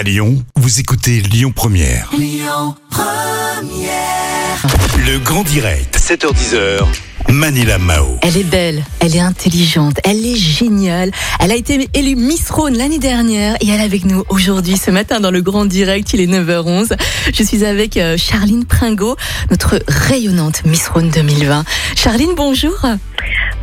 À Lyon, vous écoutez Lyon Première. Le grand direct, 7h10h. Manila Mao. Elle est belle, elle est intelligente, elle est géniale. Elle a été élue Miss Rhône l'année dernière et elle est avec nous aujourd'hui, ce matin, dans le grand direct. Il est 9h11. Je suis avec euh, Charline Pringot, notre rayonnante Miss Rhône 2020. Charline, bonjour.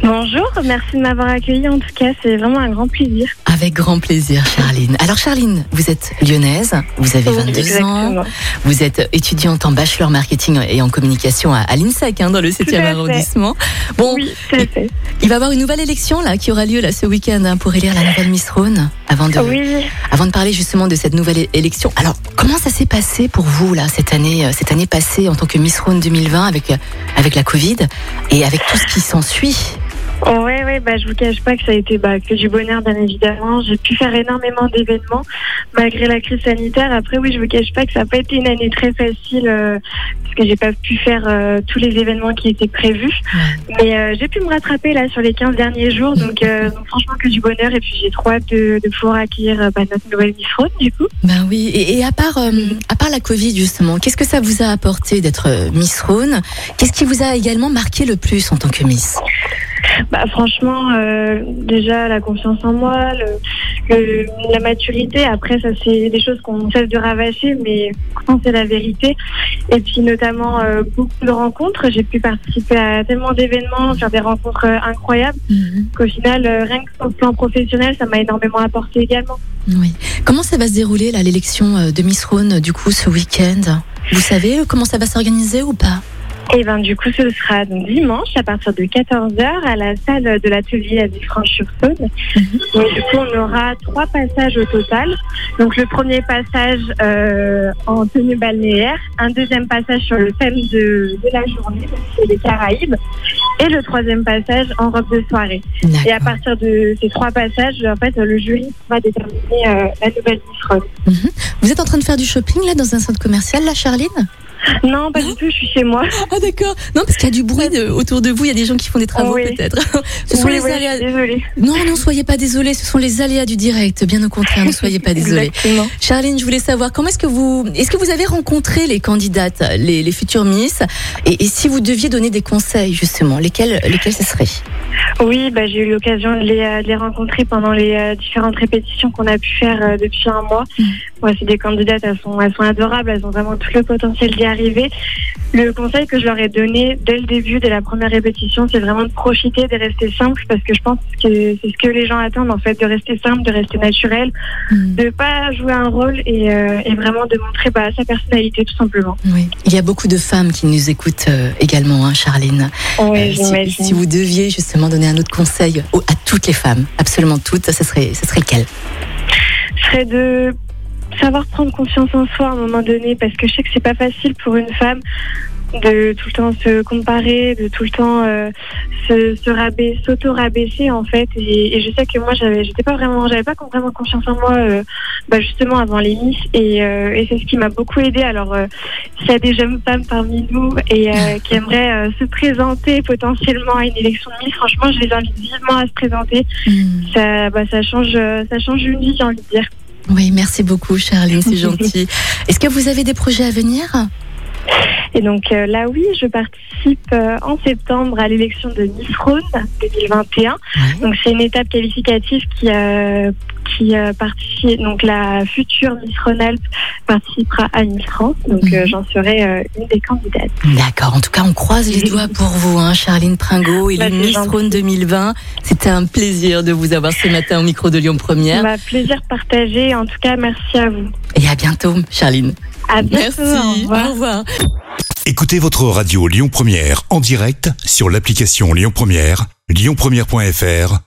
Bonjour, merci de m'avoir accueilli. En tout cas, c'est vraiment un grand plaisir. Avec grand plaisir, Charline. Alors, Charline, vous êtes lyonnaise, vous avez Oui, 22 ans, vous êtes étudiante en bachelor marketing et en communication à, à l'INSEC, hein, dans le 7e à fait. arrondissement. Bon, Oui, fait. il va y avoir une nouvelle élection là qui aura lieu là ce week-end hein, pour élire la nouvelle Miss Rhône. Avant de, Oui, avant de parler justement de cette nouvelle élection, alors comment ça s'est passé pour vous là cette année, euh, cette année passée en tant que Miss Rhône 2020 avec euh, avec la Covid et avec tout ce qui s'ensuit? Ouais, ouais, bah, je vous cache pas que ça a été bah, que du bonheur, bien évidemment. J'ai pu faire énormément d'événements malgré la crise sanitaire. Après, oui, je vous cache pas que ça n'a pas été une année très facile euh, parce que j'ai pas pu faire euh, tous les événements qui étaient prévus. Mais euh, j'ai pu me rattraper là sur les 15 derniers jours. Donc, euh, donc franchement, que du bonheur. Et puis, j'ai trop hâte de, de pouvoir accueillir euh, bah, notre nouvelle Miss Rhône, du coup. Ben oui, et, et à part euh, à part la Covid justement, qu'est-ce que ça vous a apporté d'être euh, Miss Rhône Qu'est-ce qui vous a également marqué le plus en tant que Miss? Bah, franchement, euh, déjà la confiance en moi, le, le- la maturité. Après, ça c'est des choses qu'on cesse de ravager, mais pourtant c'est la vérité. Et puis notamment euh, beaucoup de rencontres. J'ai pu participer à tellement d'événements, faire des rencontres euh, incroyables. Qu'au final, rien que sur le plan professionnel, ça m'a énormément apporté également. Oui. Comment ça va se dérouler là l'élection de Miss Rhône du coup ce week-end? Vous savez comment ça va s'organiser ou pas? Et ben du coup, ce sera donc dimanche à partir de 14h à la salle de l'atelier à Villefranche-sur-Saône. Donc du coup, on aura trois passages au total. Donc le premier passage euh, en tenue balnéaire, un deuxième passage sur le thème de, de la journée, donc c'est les Caraïbes, et le troisième passage en robe de soirée. Et à partir de ces trois passages, en fait, le jury va déterminer euh, la nouvelle Miss Rhône. Vous êtes en train de faire du shopping là dans un centre commercial là, Charline? Non, pas du tout, je suis chez moi. Ah d'accord. Non parce qu'il y a du bruit de- autour de vous, il y a des gens qui font des travaux Oui. peut-être. Ce sont Oui, les oui, aléas. désolée. Non, non, soyez pas désolés, ce sont les aléas du direct. Bien au contraire, ne soyez pas désolés. Charline, je voulais savoir comment est-ce que vous, est-ce que vous avez rencontré les candidates, les, les futures Miss, et, et si vous deviez donner des conseils justement, lesquels, lesquels ce serait Oui, bah, j'ai eu l'occasion de les, euh, de les rencontrer pendant les euh, différentes répétitions qu'on a pu faire euh, depuis un mois. Mm. Ouais, c'est des candidates, elles sont, elles sont adorables, elles ont vraiment tout le potentiel d'y arriver. Le conseil que je leur ai donné dès le début, dès la première répétition, c'est vraiment de profiter, de rester simple, parce que je pense que c'est ce que les gens attendent en fait, de rester simple, de rester naturel, de pas jouer un rôle et, euh, et vraiment de montrer bah, sa personnalité tout simplement. Oui. Il y a beaucoup de femmes qui nous écoutent euh, également, hein, Charline. Oui, Euh, si, si vous deviez justement donner un autre conseil à toutes les femmes, absolument toutes, ce serait, ce serait lequel? Serait de savoir prendre confiance en soi à un moment donné parce que je sais que c'est pas facile pour une femme de tout le temps se comparer, de tout le temps euh, se, se rabaisser, s'auto-rabaisser en fait. Et, et je sais que moi, j'avais, j'étais pas vraiment, j'avais pas vraiment confiance en moi, euh, bah, justement avant les Miss, et, euh, et c'est ce qui m'a beaucoup aidé. Alors, euh, s'il y a des jeunes femmes parmi nous et euh, qui aimeraient euh, se présenter potentiellement à une élection de Miss, franchement, je les invite vivement à se présenter. Ça, bah, ça change, ça change une vie, j'ai envie de dire. Oui, merci beaucoup, Charline, c'est gentil. Est-ce que vous avez des projets à venir? Et donc euh, là, oui, je participe euh, en septembre à l'élection de Miss Rhône 2021. Donc c'est une étape qualificative qui euh, qui euh, participe. Donc la future Miss Rhône-Alpes participera à Miss France. Donc euh, Mhm. j'en serai euh, une des candidates. D'accord. En tout cas, on croise les doigts pour vous, hein, Charline Pringot et Bah, Miss. Rhône 2020. C'était un plaisir de vous avoir ce matin au micro de Lyon Première. Ma plaisir partagé. En tout cas, merci à vous. Et à bientôt, Charline. À bientôt. Merci. Au revoir. Au revoir. Écoutez votre radio Lyon Première en direct sur l'application Lyon Première, lyonpremière.fr